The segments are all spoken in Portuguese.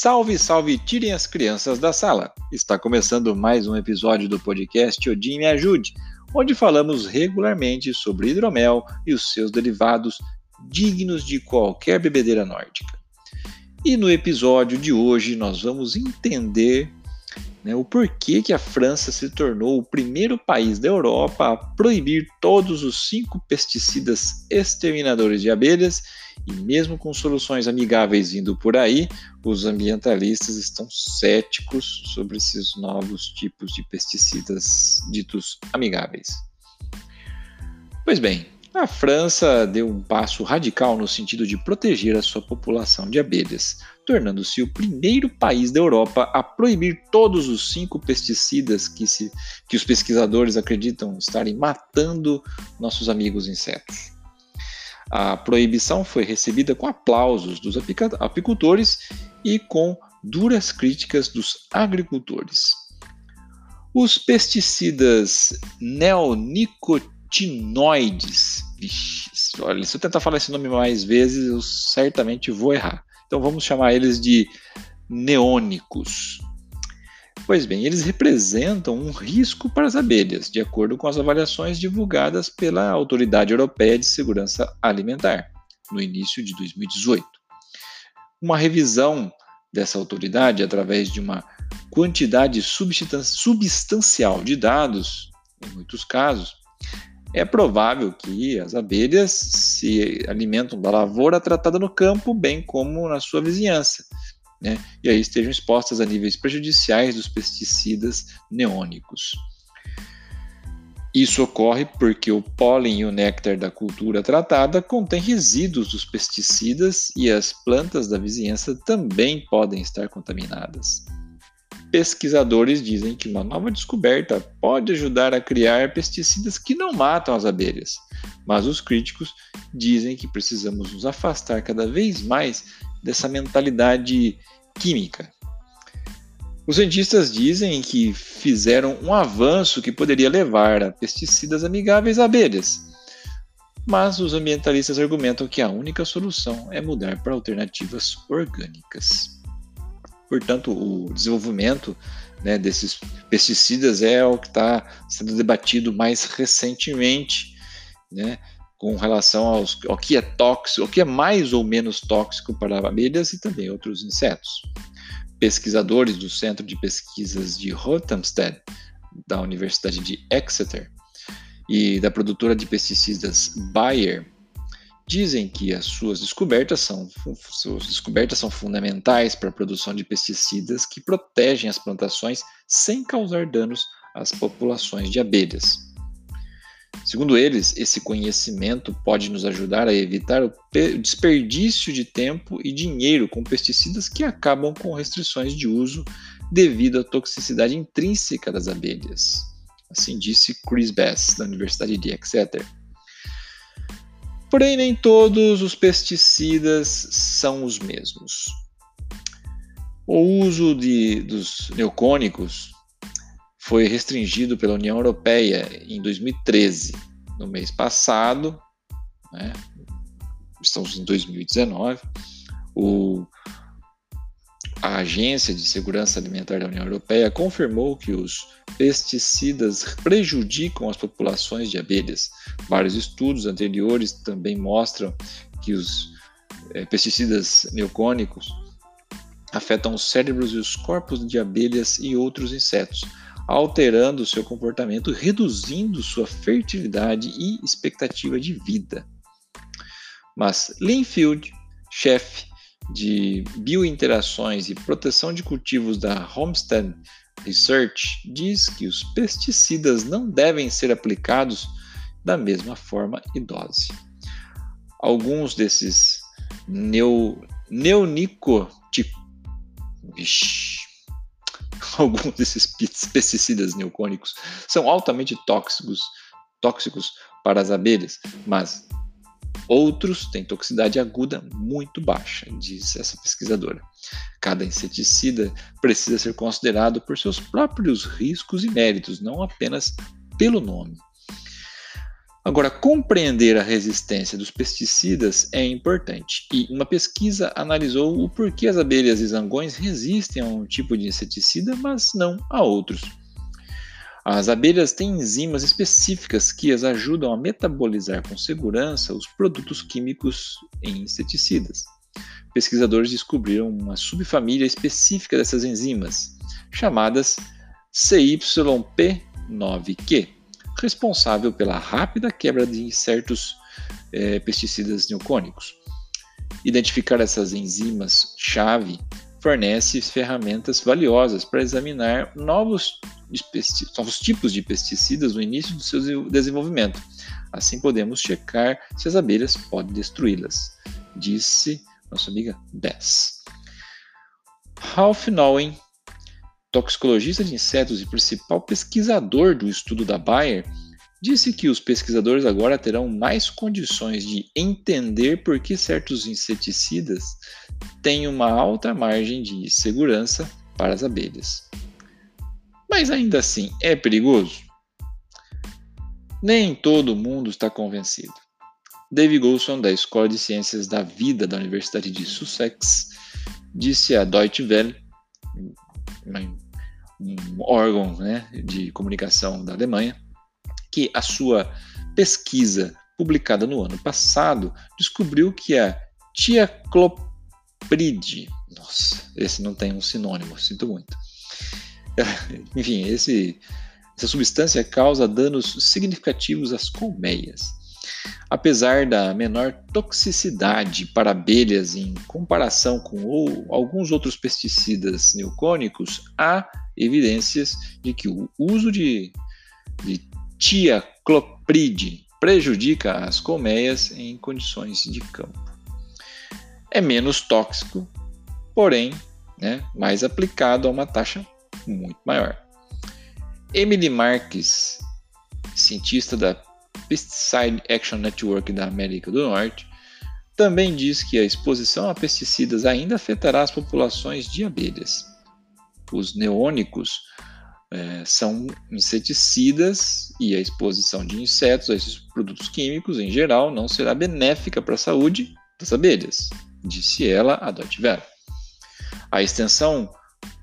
Salve, salve, tirem as crianças da sala! Está começando mais um episódio do podcast Odin Me Ajude, onde falamos regularmente sobre hidromel e os seus derivados dignos de qualquer bebedeira nórdica. E no episódio de hoje nós vamos entender né, o porquê que a França se tornou o primeiro país da Europa a proibir todos os cinco pesticidas exterminadores de abelhas e mesmo com soluções amigáveis vindo por aí, os ambientalistas estão céticos sobre esses novos tipos de pesticidas ditos amigáveis. Pois bem, a França deu um passo radical no sentido de proteger a sua população de abelhas, tornando-se o primeiro país da Europa a proibir todos os cinco pesticidas que, se, que os pesquisadores acreditam estarem matando nossos amigos insetos. A proibição foi recebida com aplausos dos apicultores e com duras críticas dos agricultores. Os pesticidas neonicotinoides Vixe, olha, se eu tentar falar esse nome mais vezes, eu certamente vou errar. Então vamos chamar eles de neônicos. Pois bem, eles representam um risco para as abelhas, de acordo com as avaliações divulgadas pela Autoridade Europeia de Segurança Alimentar, no início de 2018. Uma revisão dessa autoridade, através de uma quantidade substancial de dados, em muitos casos, é provável que as abelhas se alimentam da lavoura tratada no campo, bem como na sua vizinhança, né? e aí estejam expostas a níveis prejudiciais dos pesticidas neônicos. Isso ocorre porque o pólen e o néctar da cultura tratada contém resíduos dos pesticidas e as plantas da vizinhança também podem estar contaminadas. Pesquisadores dizem que uma nova descoberta pode ajudar a criar pesticidas que não matam as abelhas, mas os críticos dizem que precisamos nos afastar cada vez mais dessa mentalidade química. Os cientistas dizem que fizeram um avanço que poderia levar a pesticidas amigáveis a abelhas, mas os ambientalistas argumentam que a única solução é mudar para alternativas orgânicas. Portanto, o desenvolvimento né, desses pesticidas é o que está sendo debatido mais recentemente, né, com relação aos, ao que é tóxico, o que é mais ou menos tóxico para abelhas e também outros insetos. Pesquisadores do Centro de Pesquisas de Rothamsted, da Universidade de Exeter, e da produtora de pesticidas Bayer, dizem que as suas descobertas são, suas descobertas são fundamentais para a produção de pesticidas que protegem as plantações sem causar danos às populações de abelhas. Segundo eles, esse conhecimento pode nos ajudar a evitar o desperdício de tempo e dinheiro com pesticidas que acabam com restrições de uso devido à toxicidade intrínseca das abelhas. Assim disse Chris Bass, da Universidade de Exeter. Porém, nem todos os pesticidas são os mesmos. O uso de, dos neocônicos foi restringido pela União Europeia em 2013. No mês passado, né, estamos em 2019, o a Agência de Segurança Alimentar da União Europeia confirmou que os pesticidas prejudicam as populações de abelhas. Vários estudos anteriores também mostram que os é, pesticidas neocônicos afetam os cérebros e os corpos de abelhas e outros insetos, alterando seu comportamento, reduzindo sua fertilidade e expectativa de vida. Mas Linfield, chefe de biointerações e proteção de cultivos da Homestead Research diz que os pesticidas não devem ser aplicados da mesma forma e dose. Alguns desses neo, neonicoti, alguns desses pesticidas neocônicos são altamente tóxicos, tóxicos para as abelhas, mas Outros têm toxicidade aguda muito baixa, diz essa pesquisadora. Cada inseticida precisa ser considerado por seus próprios riscos e méritos, não apenas pelo nome. Agora, compreender a resistência dos pesticidas é importante e uma pesquisa analisou o porquê as abelhas e zangões resistem a um tipo de inseticida, mas não a outros. As abelhas têm enzimas específicas que as ajudam a metabolizar com segurança os produtos químicos em inseticidas. Pesquisadores descobriram uma subfamília específica dessas enzimas, chamadas CYP9Q, responsável pela rápida quebra de certos é, pesticidas neocônicos. Identificar essas enzimas-chave fornece ferramentas valiosas para examinar novos, novos tipos de pesticidas no início do seu desenvolvimento. Assim podemos checar se as abelhas podem destruí-las, disse nossa amiga Bess. Ralph Nowen toxicologista de insetos e principal pesquisador do estudo da Bayer, disse que os pesquisadores agora terão mais condições de entender por que certos inseticidas têm uma alta margem de segurança para as abelhas. Mas ainda assim, é perigoso? Nem todo mundo está convencido. Dave Golson, da Escola de Ciências da Vida da Universidade de Sussex, disse à Deutsche Welle um órgão né, de comunicação da Alemanha, que a sua pesquisa publicada no ano passado descobriu que a tiaclopride, nossa, esse não tem um sinônimo, sinto muito. Enfim, esse, essa substância causa danos significativos às colmeias. Apesar da menor toxicidade para abelhas em comparação com ou, alguns outros pesticidas neocônicos, há evidências de que o uso de, de tiaclopride prejudica as colmeias em condições de campo. É menos tóxico, porém, né, mais aplicado a uma taxa muito maior. Emily Marques, cientista da Pesticide Action Network da América do Norte, também diz que a exposição a pesticidas ainda afetará as populações de abelhas. Os neônicos é, são inseticidas e a exposição de insetos a esses produtos químicos, em geral, não será benéfica para a saúde das abelhas, disse ela a Deutsche Welle. A extensão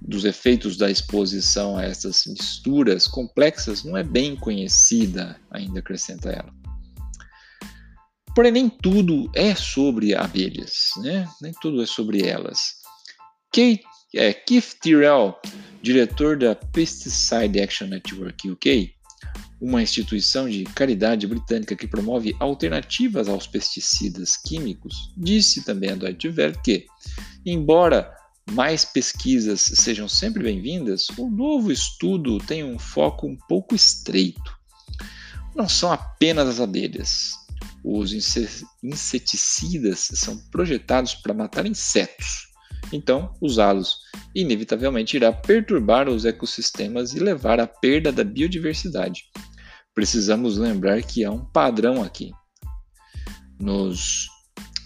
dos efeitos da exposição a essas misturas complexas não é bem conhecida, ainda acrescenta ela. Porém, nem tudo é sobre abelhas, né? nem tudo é sobre elas. Kate, é, Keith Tyrrell, diretor da Pesticide Action Network UK, uma instituição de caridade britânica que promove alternativas aos pesticidas químicos, disse também a Deutsche Welle que, embora mais pesquisas sejam sempre bem-vindas, o novo estudo tem um foco um pouco estreito. Não são apenas as abelhas. Os inseticidas são projetados para matar insetos. Então, usá-los inevitavelmente irá perturbar os ecossistemas e levar à perda da biodiversidade. Precisamos lembrar que há um padrão aqui. Nos,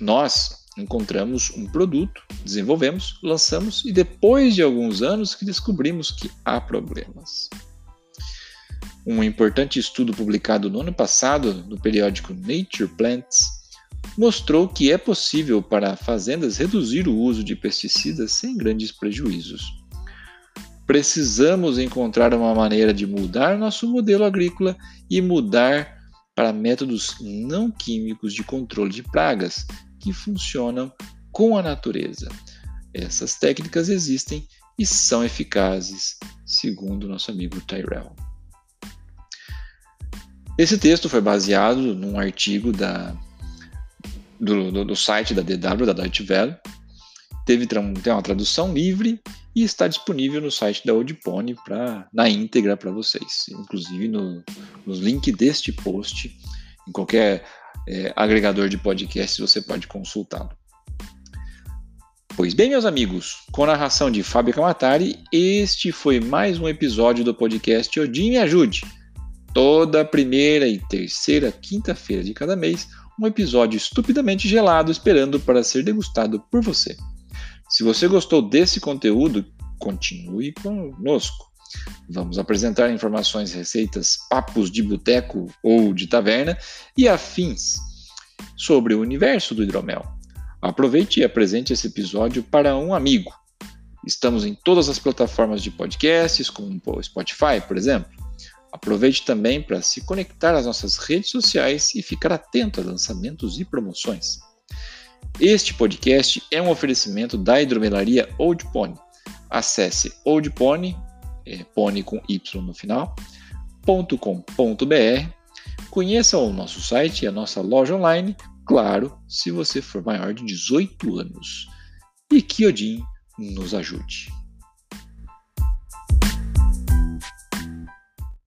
nós encontramos um produto, desenvolvemos, lançamos e depois de alguns anos que descobrimos que há problemas. Um importante estudo publicado no ano passado no periódico Nature Plants mostrou que é possível para fazendas reduzir o uso de pesticidas sem grandes prejuízos. Precisamos encontrar uma maneira de mudar nosso modelo agrícola e mudar para métodos não químicos de controle de pragas que funcionam com a natureza. Essas técnicas existem e são eficazes, segundo nosso amigo Tyrell. Esse texto foi baseado num artigo da, do, do, do site da DW, da Deutsche Welle. Teve tem uma tradução livre e está disponível no site da Odipone pra, na íntegra para vocês, inclusive no, nos links deste post, em qualquer é, agregador de podcasts, você pode consultá-lo. Pois bem, meus amigos, com a narração de Fábio Camatari, este foi mais um episódio do podcast Odin Me Ajude. Toda primeira e terceira quinta-feira de cada mês, um episódio estupidamente gelado esperando para ser degustado por você. Se você gostou desse conteúdo, continue conosco. Vamos apresentar informações, receitas, papos de boteco ou de taverna e afins sobre o universo do hidromel. Aproveite e apresente esse episódio para um amigo. Estamos em todas as plataformas de podcasts, como o Spotify, por exemplo. Aproveite também para se conectar às nossas redes sociais e ficar atento a lançamentos e promoções. Este podcast é um oferecimento da hidromelaria Old Pony. Acesse Old Pony, é, pony com Y no final, .com.br. Conheça o nosso site e a nossa loja online, claro, se você for maior de 18 anos. E que Odin nos ajude.